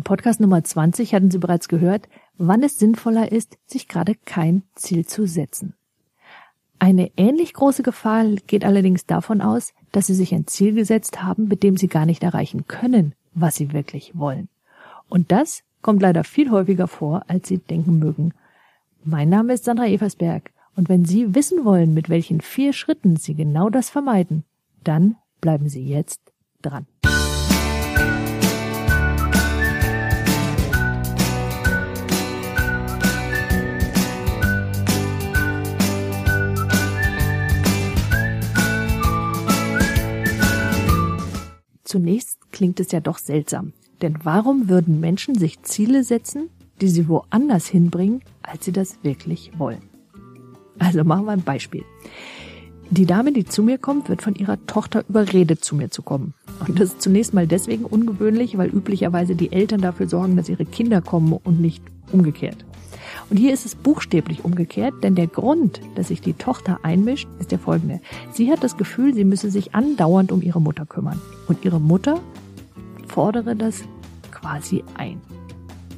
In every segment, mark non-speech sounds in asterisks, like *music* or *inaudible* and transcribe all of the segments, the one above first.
In Podcast Nummer 20 hatten Sie bereits gehört, wann es sinnvoller ist, sich gerade kein Ziel zu setzen. Eine ähnlich große Gefahr geht allerdings davon aus, dass Sie sich ein Ziel gesetzt haben, mit dem Sie gar nicht erreichen können, was Sie wirklich wollen. Und das kommt leider viel häufiger vor, als Sie denken mögen. Mein Name ist Sandra Eversberg und wenn Sie wissen wollen, mit welchen vier Schritten Sie genau das vermeiden, dann bleiben Sie jetzt dran. Zunächst klingt es ja doch seltsam. Denn warum würden Menschen sich Ziele setzen, die sie woanders hinbringen, als sie das wirklich wollen? Also machen wir ein Beispiel. Die Dame, die zu mir kommt, wird von ihrer Tochter überredet, zu mir zu kommen. Und das ist zunächst mal deswegen ungewöhnlich, weil üblicherweise die Eltern dafür sorgen, dass ihre Kinder kommen und nicht umgekehrt. Und hier ist es buchstäblich umgekehrt, denn der Grund, dass sich die Tochter einmischt, ist der folgende. Sie hat das Gefühl, sie müsse sich andauernd um ihre Mutter kümmern. Und ihre Mutter fordere das quasi ein.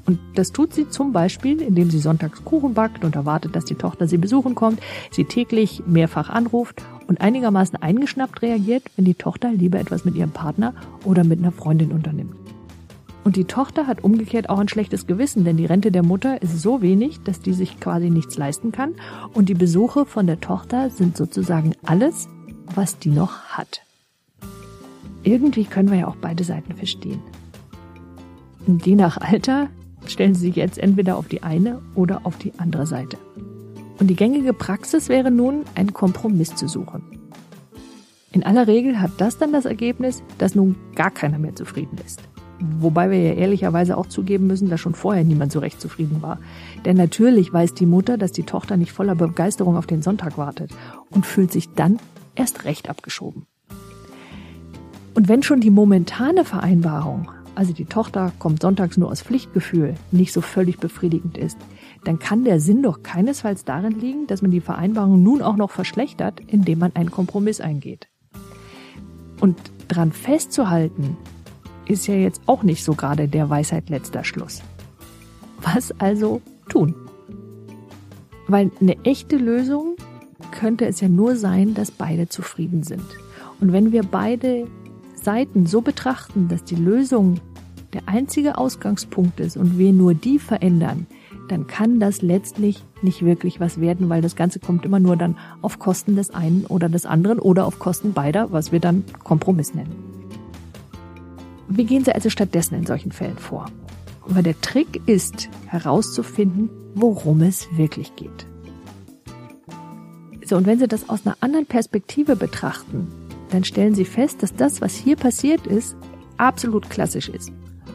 Und das tut sie zum Beispiel, indem sie sonntags Kuchen backt und erwartet, dass die Tochter sie besuchen kommt, sie täglich mehrfach anruft und einigermaßen eingeschnappt reagiert, wenn die Tochter lieber etwas mit ihrem Partner oder mit einer Freundin unternimmt. Und die Tochter hat umgekehrt auch ein schlechtes Gewissen, denn die Rente der Mutter ist so wenig, dass die sich quasi nichts leisten kann. Und die Besuche von der Tochter sind sozusagen alles, was die noch hat. Irgendwie können wir ja auch beide Seiten verstehen. Und je nach Alter stellen Sie sich jetzt entweder auf die eine oder auf die andere Seite. Und die gängige Praxis wäre nun, einen Kompromiss zu suchen. In aller Regel hat das dann das Ergebnis, dass nun gar keiner mehr zufrieden ist. Wobei wir ja ehrlicherweise auch zugeben müssen, dass schon vorher niemand so recht zufrieden war. Denn natürlich weiß die Mutter, dass die Tochter nicht voller Begeisterung auf den Sonntag wartet und fühlt sich dann erst recht abgeschoben. Und wenn schon die momentane Vereinbarung, also die Tochter kommt sonntags nur aus Pflichtgefühl, nicht so völlig befriedigend ist, dann kann der Sinn doch keinesfalls darin liegen, dass man die Vereinbarung nun auch noch verschlechtert, indem man einen Kompromiss eingeht. Und dran festzuhalten, ist ja jetzt auch nicht so gerade der Weisheit letzter Schluss. Was also tun? Weil eine echte Lösung könnte es ja nur sein, dass beide zufrieden sind. Und wenn wir beide Seiten so betrachten, dass die Lösung der einzige Ausgangspunkt ist und wir nur die verändern, dann kann das letztlich nicht wirklich was werden, weil das Ganze kommt immer nur dann auf Kosten des einen oder des anderen oder auf Kosten beider, was wir dann Kompromiss nennen. Wie gehen Sie also stattdessen in solchen Fällen vor? Weil der Trick ist, herauszufinden, worum es wirklich geht. So, und wenn Sie das aus einer anderen Perspektive betrachten, dann stellen Sie fest, dass das, was hier passiert ist, absolut klassisch ist.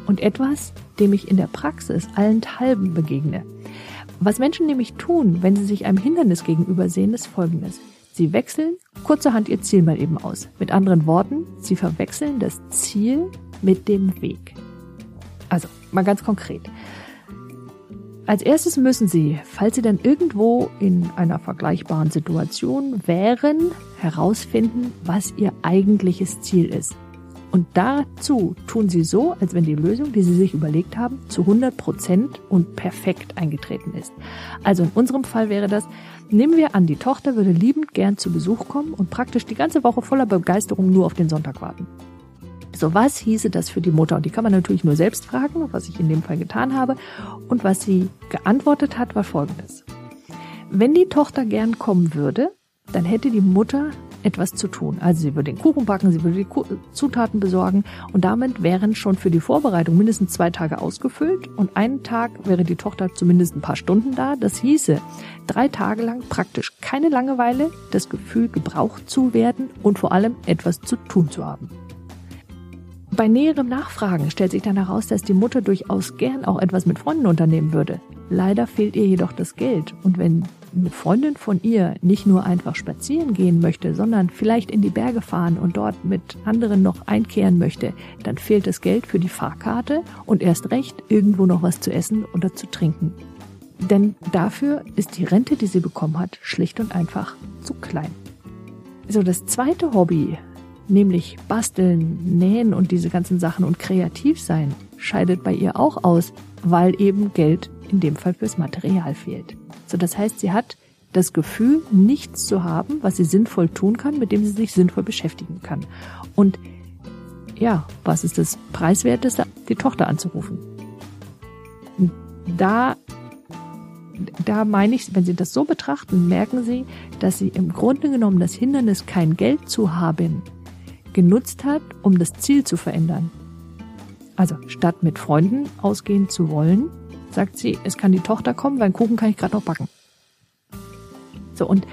Und etwas, dem ich in der Praxis allenthalben begegne. Was Menschen nämlich tun, wenn sie sich einem Hindernis gegenüber sehen, ist folgendes. Sie wechseln kurzerhand ihr Ziel mal eben aus. Mit anderen Worten, sie verwechseln das Ziel mit dem Weg. Also, mal ganz konkret. Als erstes müssen Sie, falls Sie dann irgendwo in einer vergleichbaren Situation wären, herausfinden, was Ihr eigentliches Ziel ist. Und dazu tun Sie so, als wenn die Lösung, die Sie sich überlegt haben, zu 100 Prozent und perfekt eingetreten ist. Also in unserem Fall wäre das, nehmen wir an, die Tochter würde liebend gern zu Besuch kommen und praktisch die ganze Woche voller Begeisterung nur auf den Sonntag warten. So, was hieße das für die Mutter? Und die kann man natürlich nur selbst fragen, was ich in dem Fall getan habe. Und was sie geantwortet hat, war folgendes. Wenn die Tochter gern kommen würde, dann hätte die Mutter etwas zu tun. Also sie würde den Kuchen backen, sie würde die Zutaten besorgen und damit wären schon für die Vorbereitung mindestens zwei Tage ausgefüllt und einen Tag wäre die Tochter zumindest ein paar Stunden da. Das hieße, drei Tage lang praktisch keine Langeweile, das Gefühl gebraucht zu werden und vor allem etwas zu tun zu haben. Bei näherem Nachfragen stellt sich dann heraus, dass die Mutter durchaus gern auch etwas mit Freunden unternehmen würde. Leider fehlt ihr jedoch das Geld. Und wenn eine Freundin von ihr nicht nur einfach spazieren gehen möchte, sondern vielleicht in die Berge fahren und dort mit anderen noch einkehren möchte, dann fehlt das Geld für die Fahrkarte und erst recht irgendwo noch was zu essen oder zu trinken. Denn dafür ist die Rente, die sie bekommen hat, schlicht und einfach zu klein. So, das zweite Hobby, nämlich basteln, nähen und diese ganzen Sachen und kreativ sein, scheidet bei ihr auch aus, weil eben Geld in dem Fall fürs Material fehlt. So, das heißt, sie hat das Gefühl, nichts zu haben, was sie sinnvoll tun kann, mit dem sie sich sinnvoll beschäftigen kann. Und ja, was ist das Preiswerteste? Die Tochter anzurufen. Da, da meine ich, wenn Sie das so betrachten, merken Sie, dass sie im Grunde genommen das Hindernis, kein Geld zu haben, genutzt hat, um das Ziel zu verändern. Also statt mit Freunden ausgehen zu wollen, sagt sie, es kann die Tochter kommen, weil einen Kuchen kann ich gerade noch backen. So, und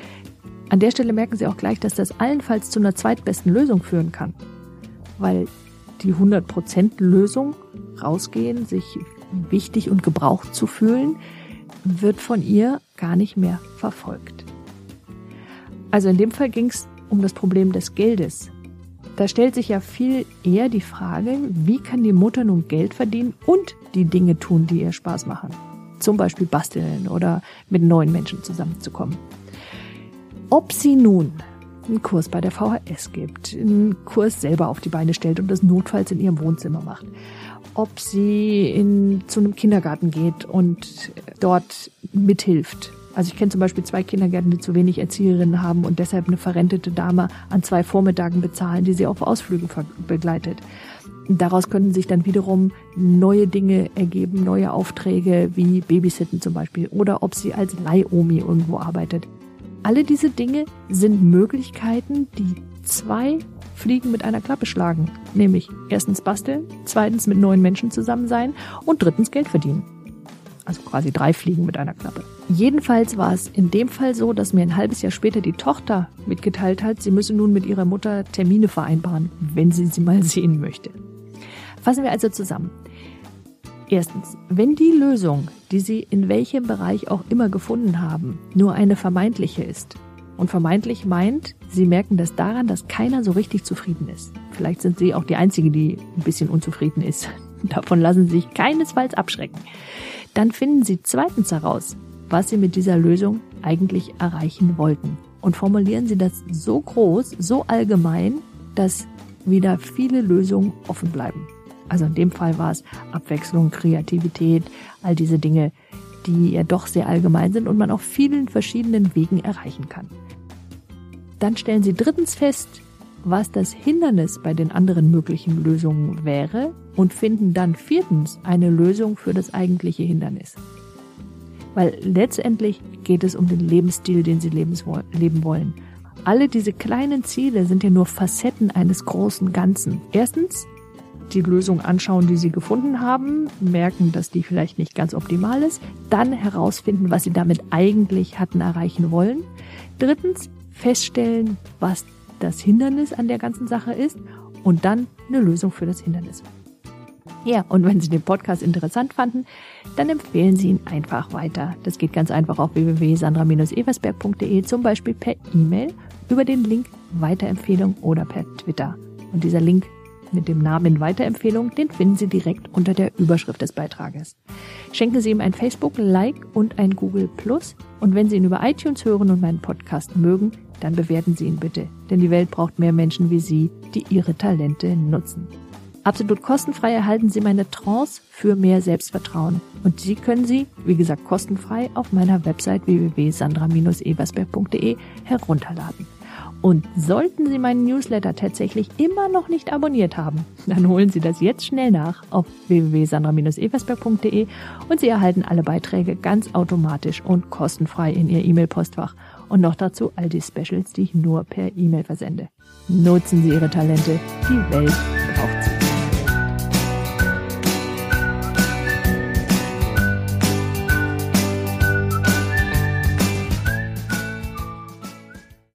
an der Stelle merken Sie auch gleich, dass das allenfalls zu einer zweitbesten Lösung führen kann. Weil die 100% Lösung, rausgehen, sich wichtig und gebraucht zu fühlen, wird von ihr gar nicht mehr verfolgt. Also in dem Fall ging es um das Problem des Geldes. Da stellt sich ja viel eher die Frage, wie kann die Mutter nun Geld verdienen und die Dinge tun, die ihr Spaß machen. Zum Beispiel basteln oder mit neuen Menschen zusammenzukommen. Ob sie nun einen Kurs bei der VHS gibt, einen Kurs selber auf die Beine stellt und das notfalls in ihrem Wohnzimmer macht, ob sie in, zu einem Kindergarten geht und dort mithilft also ich kenne zum Beispiel zwei Kindergärten, die zu wenig Erzieherinnen haben und deshalb eine verrentete Dame an zwei Vormittagen bezahlen, die sie auf Ausflüge begleitet. Daraus könnten sich dann wiederum neue Dinge ergeben, neue Aufträge wie Babysitten zum Beispiel oder ob sie als Leihomi irgendwo arbeitet. Alle diese Dinge sind Möglichkeiten, die zwei Fliegen mit einer Klappe schlagen. Nämlich erstens basteln, zweitens mit neuen Menschen zusammen sein und drittens Geld verdienen. Also quasi drei Fliegen mit einer Klappe. Jedenfalls war es in dem Fall so, dass mir ein halbes Jahr später die Tochter mitgeteilt hat, sie müsse nun mit ihrer Mutter Termine vereinbaren, wenn sie sie mal sehen möchte. Fassen wir also zusammen. Erstens, wenn die Lösung, die Sie in welchem Bereich auch immer gefunden haben, nur eine vermeintliche ist, und vermeintlich meint, Sie merken das daran, dass keiner so richtig zufrieden ist. Vielleicht sind Sie auch die Einzige, die ein bisschen unzufrieden ist. *laughs* Davon lassen Sie sich keinesfalls abschrecken. Dann finden Sie zweitens heraus, was Sie mit dieser Lösung eigentlich erreichen wollten. Und formulieren Sie das so groß, so allgemein, dass wieder viele Lösungen offen bleiben. Also in dem Fall war es Abwechslung, Kreativität, all diese Dinge, die ja doch sehr allgemein sind und man auf vielen verschiedenen Wegen erreichen kann. Dann stellen Sie drittens fest, was das Hindernis bei den anderen möglichen Lösungen wäre und finden dann viertens eine Lösung für das eigentliche Hindernis. Weil letztendlich geht es um den Lebensstil, den Sie leben wollen. Alle diese kleinen Ziele sind ja nur Facetten eines großen Ganzen. Erstens, die Lösung anschauen, die Sie gefunden haben, merken, dass die vielleicht nicht ganz optimal ist, dann herausfinden, was Sie damit eigentlich hatten erreichen wollen. Drittens, feststellen, was das Hindernis an der ganzen Sache ist und dann eine Lösung für das Hindernis. Ja, und wenn Sie den Podcast interessant fanden, dann empfehlen Sie ihn einfach weiter. Das geht ganz einfach auf www.sandra-eversberg.de, zum Beispiel per E-Mail, über den Link Weiterempfehlung oder per Twitter. Und dieser Link mit dem Namen Weiterempfehlung, den finden Sie direkt unter der Überschrift des Beitrages. Schenken Sie ihm ein Facebook-Like und ein Google Plus. Und wenn Sie ihn über iTunes hören und meinen Podcast mögen, dann bewerten Sie ihn bitte. Denn die Welt braucht mehr Menschen wie Sie, die ihre Talente nutzen. Absolut kostenfrei erhalten Sie meine Trance für mehr Selbstvertrauen. Und Sie können sie, wie gesagt, kostenfrei auf meiner Website www.sandra-eversberg.de herunterladen. Und sollten Sie meinen Newsletter tatsächlich immer noch nicht abonniert haben, dann holen Sie das jetzt schnell nach auf www.sandra-eversberg.de und Sie erhalten alle Beiträge ganz automatisch und kostenfrei in Ihr E-Mail-Postfach. Und noch dazu all die Specials, die ich nur per E-Mail versende. Nutzen Sie Ihre Talente, die Welt